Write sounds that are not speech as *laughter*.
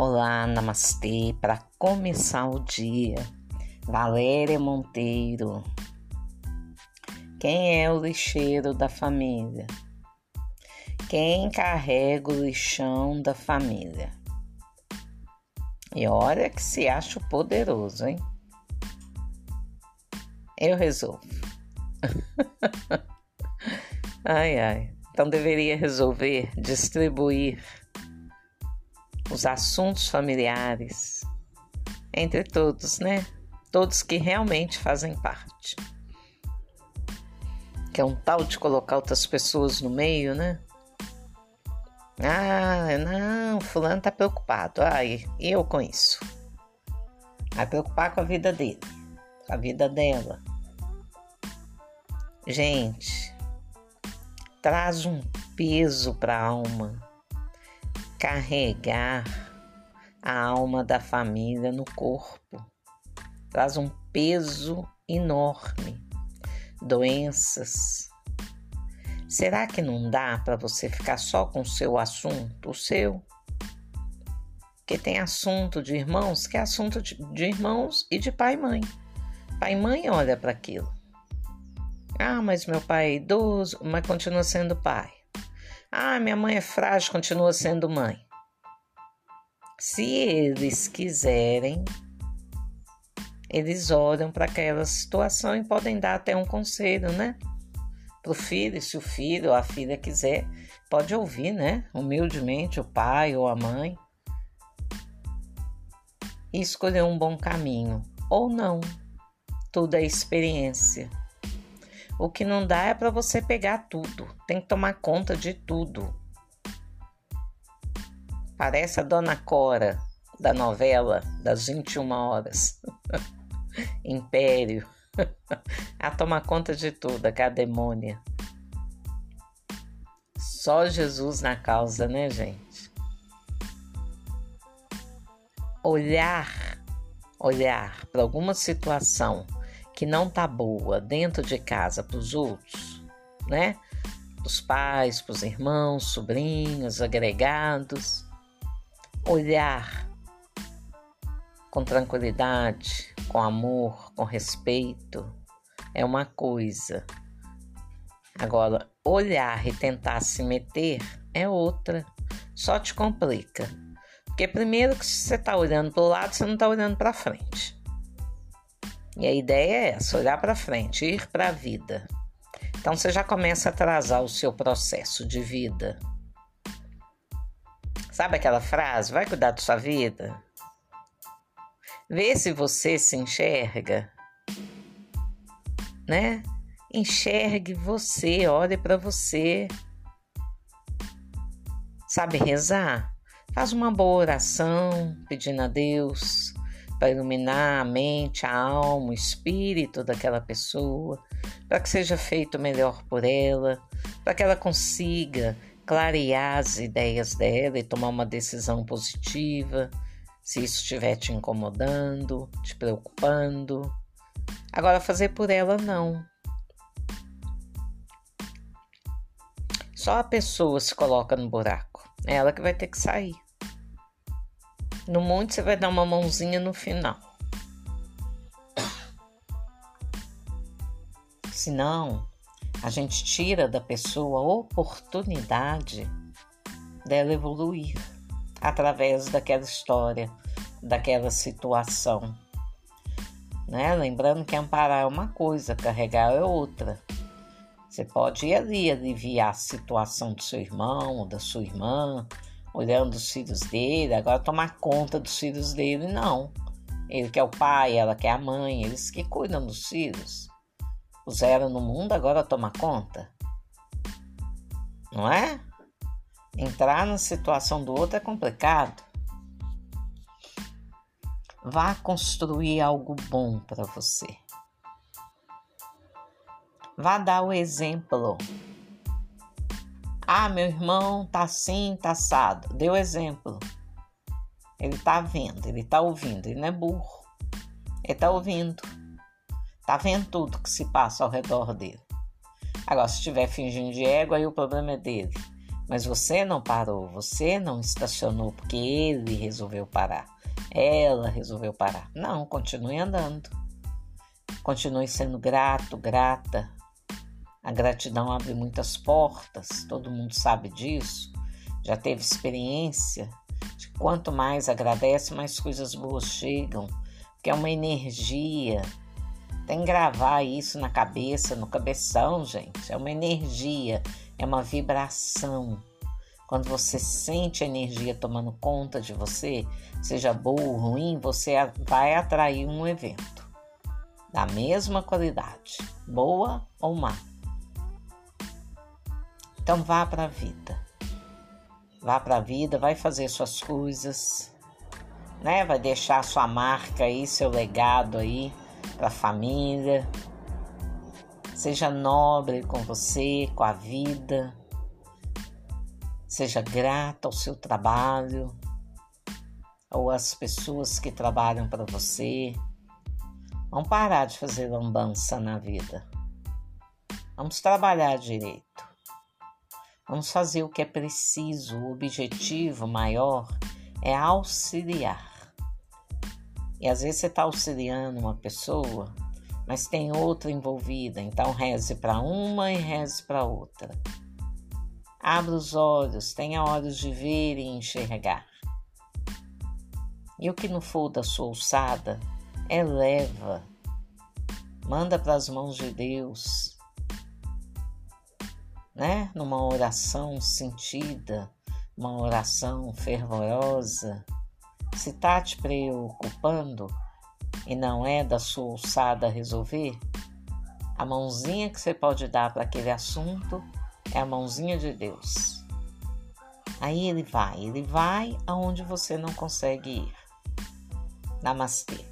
Olá, namastê. Para começar o dia, Valéria Monteiro. Quem é o lixeiro da família? Quem carrega o lixão da família? E olha que se acha poderoso, hein? Eu resolvo. *laughs* ai, ai. Então deveria resolver distribuir os assuntos familiares entre todos, né? Todos que realmente fazem parte. Que é um tal de colocar outras pessoas no meio, né? Ah, não, fulano tá preocupado. Ai, eu com isso. Vai preocupar com a vida dele, com a vida dela. Gente, traz um peso para a alma carregar a alma da família no corpo. Traz um peso enorme. Doenças. Será que não dá para você ficar só com o seu assunto, o seu? Porque tem assunto de irmãos que é assunto de, irmãos e de pai e mãe. Pai e mãe olha para aquilo. Ah, mas meu pai é idoso, mas continua sendo pai. Ah, minha mãe é frágil, continua sendo mãe. Se eles quiserem, eles olham para aquela situação e podem dar até um conselho, né? Para o filho, se o filho ou a filha quiser, pode ouvir, né? Humildemente, o pai ou a mãe. E escolher um bom caminho. Ou não. Tudo é experiência. O que não dá é para você pegar tudo, tem que tomar conta de tudo. Parece a Dona Cora da novela das 21 horas. *laughs* Império. *laughs* a tomar conta de tudo, a demônia. Só Jesus na causa, né, gente? Olhar, olhar para alguma situação que não tá boa dentro de casa para os outros, né? Os pais, para os irmãos, sobrinhos, agregados, olhar com tranquilidade, com amor, com respeito é uma coisa. Agora, olhar e tentar se meter é outra. Só te complica. Porque primeiro que você está olhando para o lado, você não está olhando para frente. E a ideia é essa: olhar para frente, ir para a vida. Então você já começa a atrasar o seu processo de vida. Sabe aquela frase? Vai cuidar da sua vida? Vê se você se enxerga, né? Enxergue você, olhe para você. Sabe rezar? Faz uma boa oração pedindo a Deus para iluminar a mente, a alma, o espírito daquela pessoa, para que seja feito melhor por ela, para que ela consiga clarear as ideias dela e tomar uma decisão positiva, se isso estiver te incomodando, te preocupando. Agora, fazer por ela, não. Só a pessoa se coloca no buraco. É ela que vai ter que sair. No monte você vai dar uma mãozinha no final. Senão, a gente tira da pessoa a oportunidade dela evoluir através daquela história, daquela situação. Né? Lembrando que amparar é uma coisa, carregar é outra. Você pode ir ali aliviar a situação do seu irmão da sua irmã, olhando os filhos dele, agora tomar conta dos filhos dele, não. Ele que é o pai, ela que é a mãe, eles que cuidam dos filhos. Puseram no mundo, agora toma conta. Não é? Entrar na situação do outro é complicado. Vá construir algo bom para você. Vá dar o exemplo ah, meu irmão tá assim, tá assado. Deu exemplo. Ele tá vendo, ele tá ouvindo, ele não é burro. Ele tá ouvindo. Tá vendo tudo que se passa ao redor dele. Agora, se estiver fingindo de ego, aí o problema é dele. Mas você não parou, você não estacionou porque ele resolveu parar, ela resolveu parar. Não, continue andando. Continue sendo grato, grata. A gratidão abre muitas portas, todo mundo sabe disso. Já teve experiência de quanto mais agradece, mais coisas boas chegam, porque é uma energia. Tem que gravar isso na cabeça, no cabeção, gente. É uma energia, é uma vibração. Quando você sente a energia tomando conta de você, seja boa ou ruim, você vai atrair um evento da mesma qualidade, boa ou má. Então vá para a vida. Vá para a vida, vai fazer suas coisas, né? Vai deixar sua marca aí, seu legado aí para a família. Seja nobre com você, com a vida. Seja grata ao seu trabalho ou às pessoas que trabalham para você. Vamos parar de fazer lambança na vida. Vamos trabalhar direito. Vamos fazer o que é preciso. O objetivo maior é auxiliar. E às vezes você está auxiliando uma pessoa mas tem outra envolvida, então reze para uma e reze para outra. Abra os olhos, tenha olhos de ver e enxergar. E o que não for da sua alçada, eleva, manda para as mãos de Deus, né? Numa oração sentida, uma oração fervorosa. Se está te preocupando, e não é da sua alçada resolver, a mãozinha que você pode dar para aquele assunto é a mãozinha de Deus. Aí ele vai, ele vai aonde você não consegue ir. Namastê.